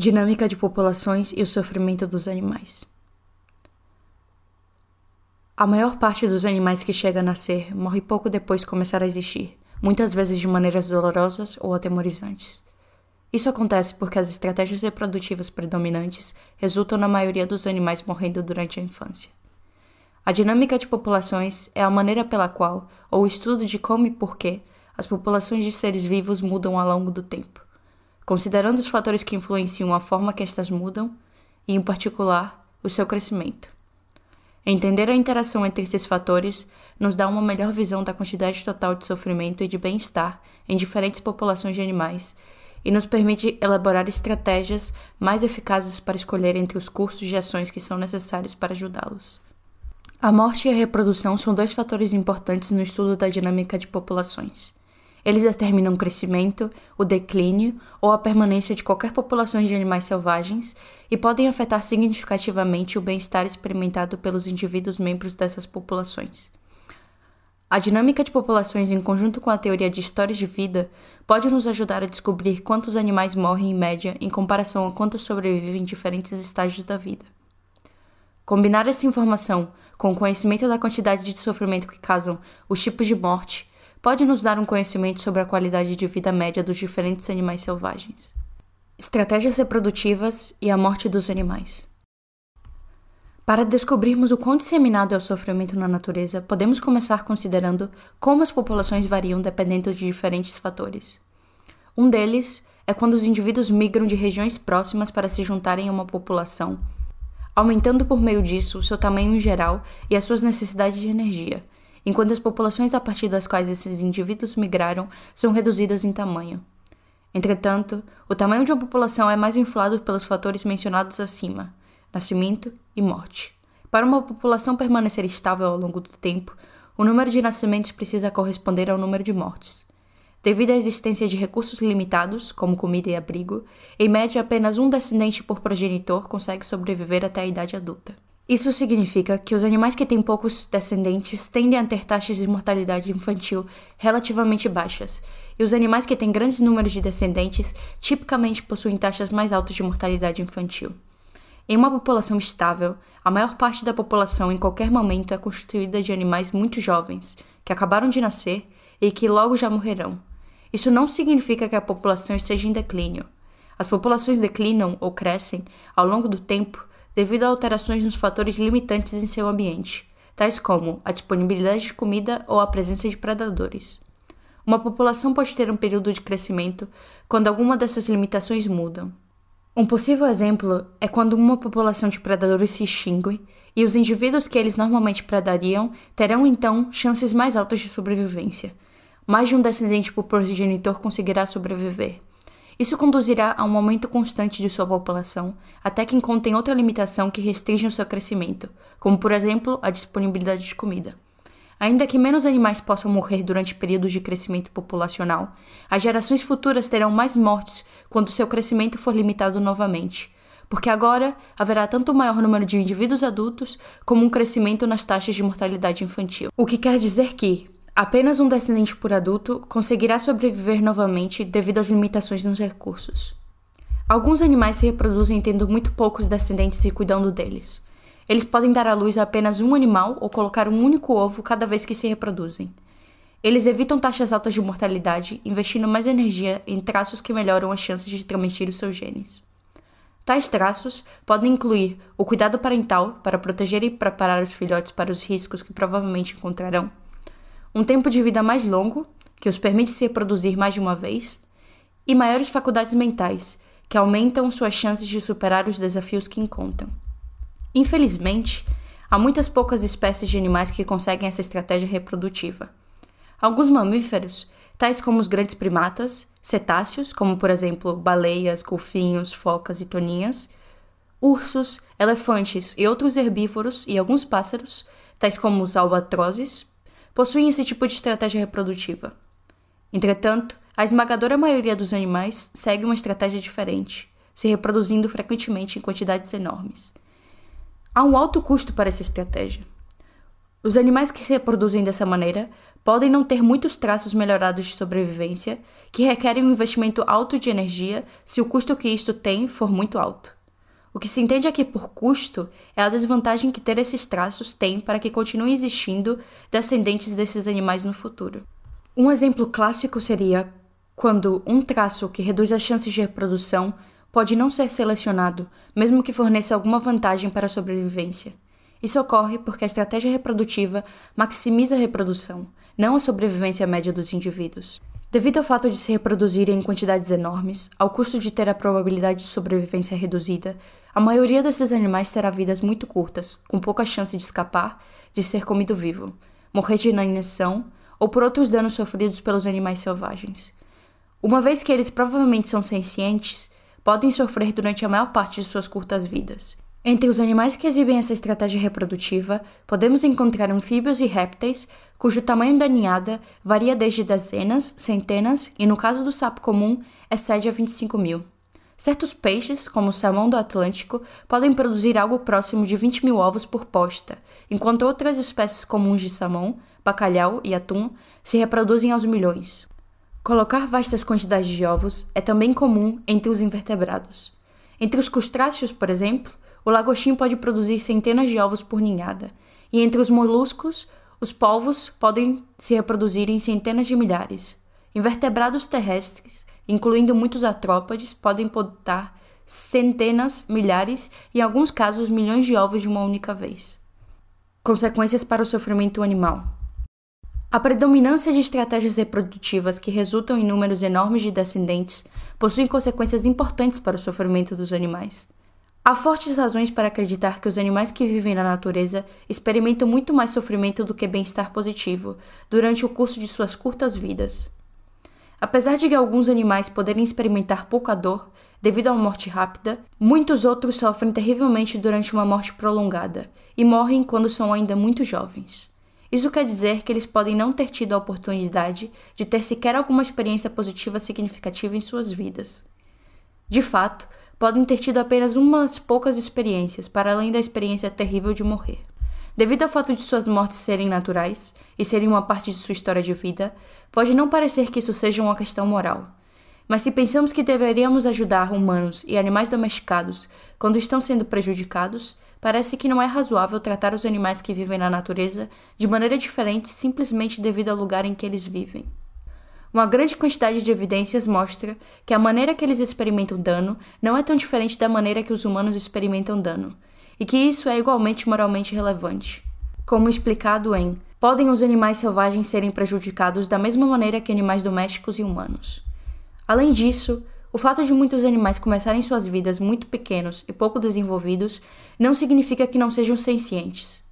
Dinâmica de populações e o sofrimento dos animais. A maior parte dos animais que chega a nascer morre pouco depois de começar a existir, muitas vezes de maneiras dolorosas ou atemorizantes. Isso acontece porque as estratégias reprodutivas predominantes resultam na maioria dos animais morrendo durante a infância. A dinâmica de populações é a maneira pela qual, ou o estudo de como e por que, as populações de seres vivos mudam ao longo do tempo considerando os fatores que influenciam a forma que estas mudam e, em particular, o seu crescimento. Entender a interação entre esses fatores nos dá uma melhor visão da quantidade total de sofrimento e de bem-estar em diferentes populações de animais e nos permite elaborar estratégias mais eficazes para escolher entre os cursos de ações que são necessários para ajudá-los. A morte e a reprodução são dois fatores importantes no estudo da dinâmica de populações. Eles determinam o crescimento, o declínio ou a permanência de qualquer população de animais selvagens e podem afetar significativamente o bem-estar experimentado pelos indivíduos membros dessas populações. A dinâmica de populações, em conjunto com a teoria de histórias de vida, pode nos ajudar a descobrir quantos animais morrem em média em comparação a quantos sobrevivem em diferentes estágios da vida. Combinar essa informação com o conhecimento da quantidade de sofrimento que causam os tipos de morte pode nos dar um conhecimento sobre a qualidade de vida média dos diferentes animais selvagens. Estratégias reprodutivas e a morte dos animais. Para descobrirmos o quão disseminado é o sofrimento na natureza, podemos começar considerando como as populações variam dependendo de diferentes fatores. Um deles é quando os indivíduos migram de regiões próximas para se juntarem a uma população, aumentando por meio disso o seu tamanho em geral e as suas necessidades de energia, enquanto as populações a partir das quais esses indivíduos migraram são reduzidas em tamanho. Entretanto, o tamanho de uma população é mais inflado pelos fatores mencionados acima, nascimento e morte. Para uma população permanecer estável ao longo do tempo, o número de nascimentos precisa corresponder ao número de mortes. Devido à existência de recursos limitados, como comida e abrigo, em média apenas um descendente por progenitor consegue sobreviver até a idade adulta. Isso significa que os animais que têm poucos descendentes tendem a ter taxas de mortalidade infantil relativamente baixas, e os animais que têm grandes números de descendentes tipicamente possuem taxas mais altas de mortalidade infantil. Em uma população estável, a maior parte da população em qualquer momento é constituída de animais muito jovens, que acabaram de nascer e que logo já morrerão. Isso não significa que a população esteja em declínio. As populações declinam ou crescem ao longo do tempo devido a alterações nos fatores limitantes em seu ambiente, tais como a disponibilidade de comida ou a presença de predadores. Uma população pode ter um período de crescimento quando alguma dessas limitações mudam. Um possível exemplo é quando uma população de predadores se extingue e os indivíduos que eles normalmente predariam terão então chances mais altas de sobrevivência. Mais de um descendente por progenitor conseguirá sobreviver. Isso conduzirá a um aumento constante de sua população, até que encontrem outra limitação que restrinja o seu crescimento, como por exemplo a disponibilidade de comida. Ainda que menos animais possam morrer durante períodos de crescimento populacional, as gerações futuras terão mais mortes quando seu crescimento for limitado novamente, porque agora haverá tanto um maior número de indivíduos adultos como um crescimento nas taxas de mortalidade infantil. O que quer dizer que, Apenas um descendente por adulto conseguirá sobreviver novamente devido às limitações nos recursos. Alguns animais se reproduzem tendo muito poucos descendentes e cuidando deles. Eles podem dar à luz a apenas um animal ou colocar um único ovo cada vez que se reproduzem. Eles evitam taxas altas de mortalidade, investindo mais energia em traços que melhoram as chances de transmitir os seus genes. Tais traços podem incluir o cuidado parental para proteger e preparar os filhotes para os riscos que provavelmente encontrarão um tempo de vida mais longo, que os permite se reproduzir mais de uma vez, e maiores faculdades mentais, que aumentam suas chances de superar os desafios que encontram. Infelizmente, há muitas poucas espécies de animais que conseguem essa estratégia reprodutiva. Alguns mamíferos, tais como os grandes primatas, cetáceos, como por exemplo baleias, golfinhos, focas e toninhas, ursos, elefantes e outros herbívoros e alguns pássaros, tais como os albatrozes, possuem esse tipo de estratégia reprodutiva. Entretanto, a esmagadora maioria dos animais segue uma estratégia diferente, se reproduzindo frequentemente em quantidades enormes. Há um alto custo para essa estratégia. Os animais que se reproduzem dessa maneira podem não ter muitos traços melhorados de sobrevivência, que requerem um investimento alto de energia se o custo que isto tem for muito alto. O que se entende aqui por custo é a desvantagem que ter esses traços tem para que continuem existindo descendentes desses animais no futuro. Um exemplo clássico seria quando um traço que reduz as chances de reprodução pode não ser selecionado, mesmo que forneça alguma vantagem para a sobrevivência. Isso ocorre porque a estratégia reprodutiva maximiza a reprodução, não a sobrevivência média dos indivíduos. Devido ao fato de se reproduzirem em quantidades enormes, ao custo de ter a probabilidade de sobrevivência reduzida, a maioria desses animais terá vidas muito curtas, com pouca chance de escapar, de ser comido vivo, morrer de inanição ou por outros danos sofridos pelos animais selvagens. Uma vez que eles provavelmente são sencientes, podem sofrer durante a maior parte de suas curtas vidas. Entre os animais que exibem essa estratégia reprodutiva, podemos encontrar anfíbios e répteis, cujo tamanho da ninhada varia desde dezenas, centenas e, no caso do sapo comum, excede a 25 mil. Certos peixes, como o salmão do Atlântico, podem produzir algo próximo de 20 mil ovos por posta, enquanto outras espécies comuns de salmão, bacalhau e atum se reproduzem aos milhões. Colocar vastas quantidades de ovos é também comum entre os invertebrados. Entre os crustáceos, por exemplo, o lagostim pode produzir centenas de ovos por ninhada, e entre os moluscos, os polvos podem se reproduzir em centenas de milhares. Invertebrados terrestres, incluindo muitos artrópodes, podem botar centenas, milhares e, em alguns casos, milhões de ovos de uma única vez. Consequências para o sofrimento animal. A predominância de estratégias reprodutivas que resultam em números enormes de descendentes possui consequências importantes para o sofrimento dos animais. Há fortes razões para acreditar que os animais que vivem na natureza experimentam muito mais sofrimento do que bem-estar positivo durante o curso de suas curtas vidas. Apesar de alguns animais poderem experimentar pouca dor devido a uma morte rápida, muitos outros sofrem terrivelmente durante uma morte prolongada e morrem quando são ainda muito jovens. Isso quer dizer que eles podem não ter tido a oportunidade de ter sequer alguma experiência positiva significativa em suas vidas. De fato, podem ter tido apenas umas poucas experiências, para além da experiência terrível de morrer. Devido ao fato de suas mortes serem naturais e serem uma parte de sua história de vida, pode não parecer que isso seja uma questão moral. Mas se pensamos que deveríamos ajudar humanos e animais domesticados quando estão sendo prejudicados, parece que não é razoável tratar os animais que vivem na natureza de maneira diferente simplesmente devido ao lugar em que eles vivem. Uma grande quantidade de evidências mostra que a maneira que eles experimentam dano não é tão diferente da maneira que os humanos experimentam dano, e que isso é igualmente moralmente relevante. Como explicado em Podem os animais selvagens serem prejudicados da mesma maneira que animais domésticos e humanos. Além disso, o fato de muitos animais começarem suas vidas muito pequenos e pouco desenvolvidos não significa que não sejam sencientes.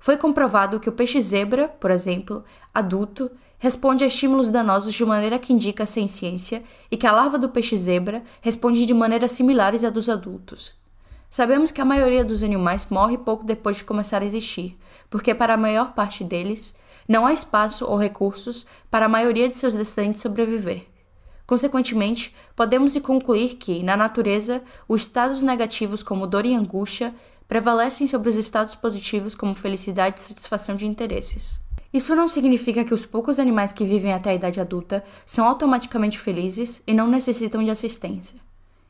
Foi comprovado que o peixe zebra, por exemplo, adulto, responde a estímulos danosos de maneira que indica a senciência e que a larva do peixe zebra responde de maneiras similares à dos adultos. Sabemos que a maioria dos animais morre pouco depois de começar a existir, porque para a maior parte deles não há espaço ou recursos para a maioria de seus descendentes sobreviver. Consequentemente, podemos concluir que, na natureza, os estados negativos como dor e angústia prevalecem sobre os estados positivos como felicidade e satisfação de interesses. Isso não significa que os poucos animais que vivem até a idade adulta são automaticamente felizes e não necessitam de assistência.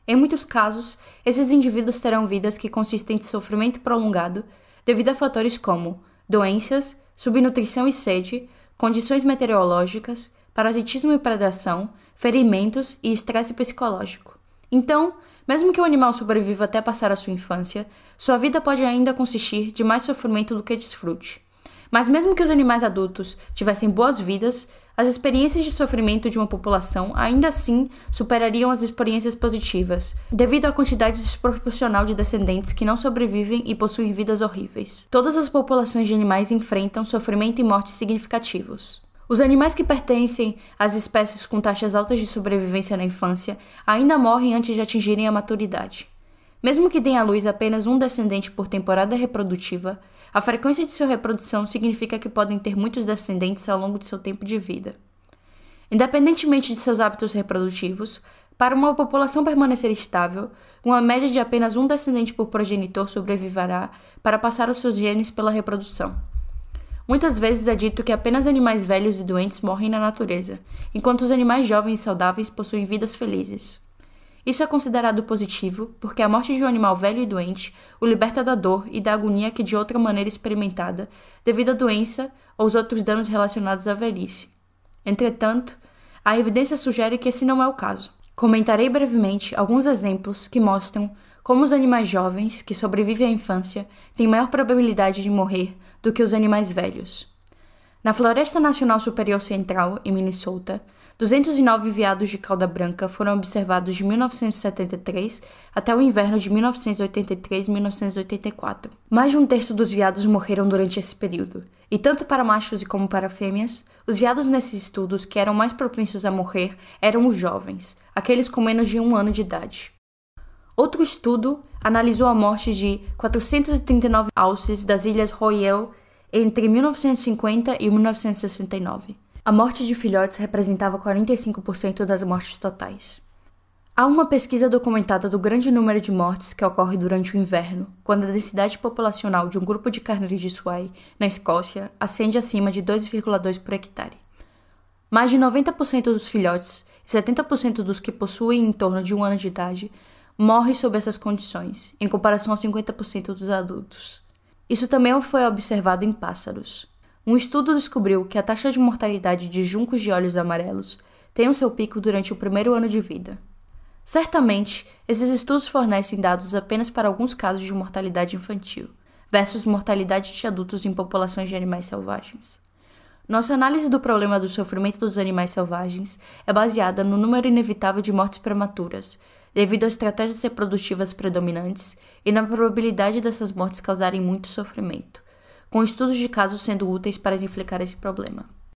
Em muitos casos, esses indivíduos terão vidas que consistem em sofrimento prolongado devido a fatores como doenças, subnutrição e sede, condições meteorológicas, parasitismo e predação, ferimentos e estresse psicológico. Então, mesmo que o animal sobreviva até passar a sua infância, sua vida pode ainda consistir de mais sofrimento do que desfrute. Mas mesmo que os animais adultos tivessem boas vidas, as experiências de sofrimento de uma população ainda assim superariam as experiências positivas, devido à quantidade desproporcional de descendentes que não sobrevivem e possuem vidas horríveis. Todas as populações de animais enfrentam sofrimento e morte significativos. Os animais que pertencem às espécies com taxas altas de sobrevivência na infância ainda morrem antes de atingirem a maturidade. Mesmo que deem à luz apenas um descendente por temporada reprodutiva, a frequência de sua reprodução significa que podem ter muitos descendentes ao longo de seu tempo de vida. Independentemente de seus hábitos reprodutivos, para uma população permanecer estável, uma média de apenas um descendente por progenitor sobreviverá para passar os seus genes pela reprodução. Muitas vezes é dito que apenas animais velhos e doentes morrem na natureza, enquanto os animais jovens e saudáveis possuem vidas felizes. Isso é considerado positivo porque a morte de um animal velho e doente o liberta da dor e da agonia que de outra maneira experimentada devido à doença ou os outros danos relacionados à velhice. Entretanto, a evidência sugere que esse não é o caso. Comentarei brevemente alguns exemplos que mostram como os animais jovens, que sobrevivem à infância, têm maior probabilidade de morrer do que os animais velhos. Na Floresta Nacional Superior Central, em Minnesota, 209 veados de cauda branca foram observados de 1973 até o inverno de 1983-1984. Mais de um terço dos veados morreram durante esse período, e tanto para machos como para fêmeas, os veados nesses estudos que eram mais propensos a morrer eram os jovens, aqueles com menos de um ano de idade. Outro estudo analisou a morte de 439 alces das Ilhas Royal entre 1950 e 1969. A morte de filhotes representava 45% das mortes totais. Há uma pesquisa documentada do grande número de mortes que ocorre durante o inverno, quando a densidade populacional de um grupo de carneiros de Swai, na Escócia, ascende acima de 2,2 por hectare. Mais de 90% dos filhotes e 70% dos que possuem em torno de um ano de idade morre sob essas condições, em comparação a 50% dos adultos. Isso também foi observado em pássaros. Um estudo descobriu que a taxa de mortalidade de juncos de olhos amarelos tem o seu pico durante o primeiro ano de vida. Certamente, esses estudos fornecem dados apenas para alguns casos de mortalidade infantil, versus mortalidade de adultos em populações de animais selvagens. Nossa análise do problema do sofrimento dos animais selvagens é baseada no número inevitável de mortes prematuras, devido a estratégias reprodutivas predominantes e na probabilidade dessas mortes causarem muito sofrimento, com estudos de casos sendo úteis para explicar esse problema.